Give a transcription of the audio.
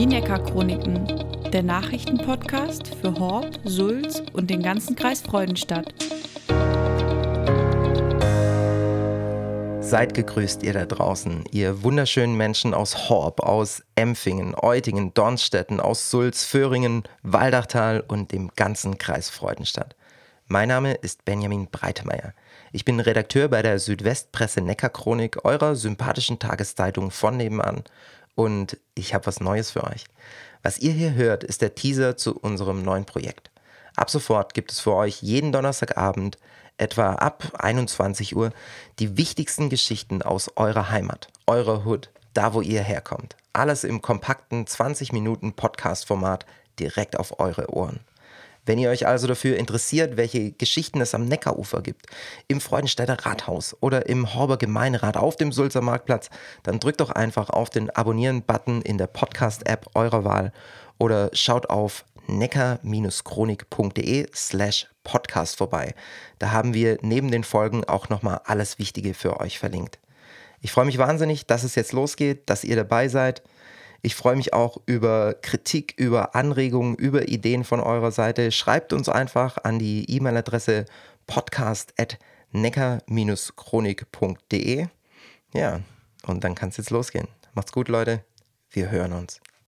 Die Neckar-Chroniken, der Nachrichtenpodcast für Horb, Sulz und den ganzen Kreis Freudenstadt. Seid gegrüßt, ihr da draußen, ihr wunderschönen Menschen aus Horb, aus Empfingen, Eutingen, Dornstetten, aus Sulz, Föhringen, Waldachtal und dem ganzen Kreis Freudenstadt. Mein Name ist Benjamin Breitemeyer. Ich bin Redakteur bei der Südwestpresse Neckar-Chronik, eurer sympathischen Tageszeitung von nebenan. Und ich habe was Neues für euch. Was ihr hier hört, ist der Teaser zu unserem neuen Projekt. Ab sofort gibt es für euch jeden Donnerstagabend, etwa ab 21 Uhr, die wichtigsten Geschichten aus eurer Heimat, eurer Hood, da wo ihr herkommt. Alles im kompakten 20 Minuten Podcast-Format direkt auf eure Ohren. Wenn ihr euch also dafür interessiert, welche Geschichten es am Neckarufer gibt, im Freudenstädter Rathaus oder im Horber Gemeinderat auf dem Sulzer Marktplatz, dann drückt doch einfach auf den Abonnieren-Button in der Podcast-App eurer Wahl oder schaut auf neckar-chronik.de slash podcast vorbei. Da haben wir neben den Folgen auch nochmal alles Wichtige für euch verlinkt. Ich freue mich wahnsinnig, dass es jetzt losgeht, dass ihr dabei seid. Ich freue mich auch über Kritik, über Anregungen, über Ideen von eurer Seite. Schreibt uns einfach an die E-Mail-Adresse podcast.neckar-chronik.de. Ja, und dann kann es jetzt losgehen. Macht's gut, Leute. Wir hören uns.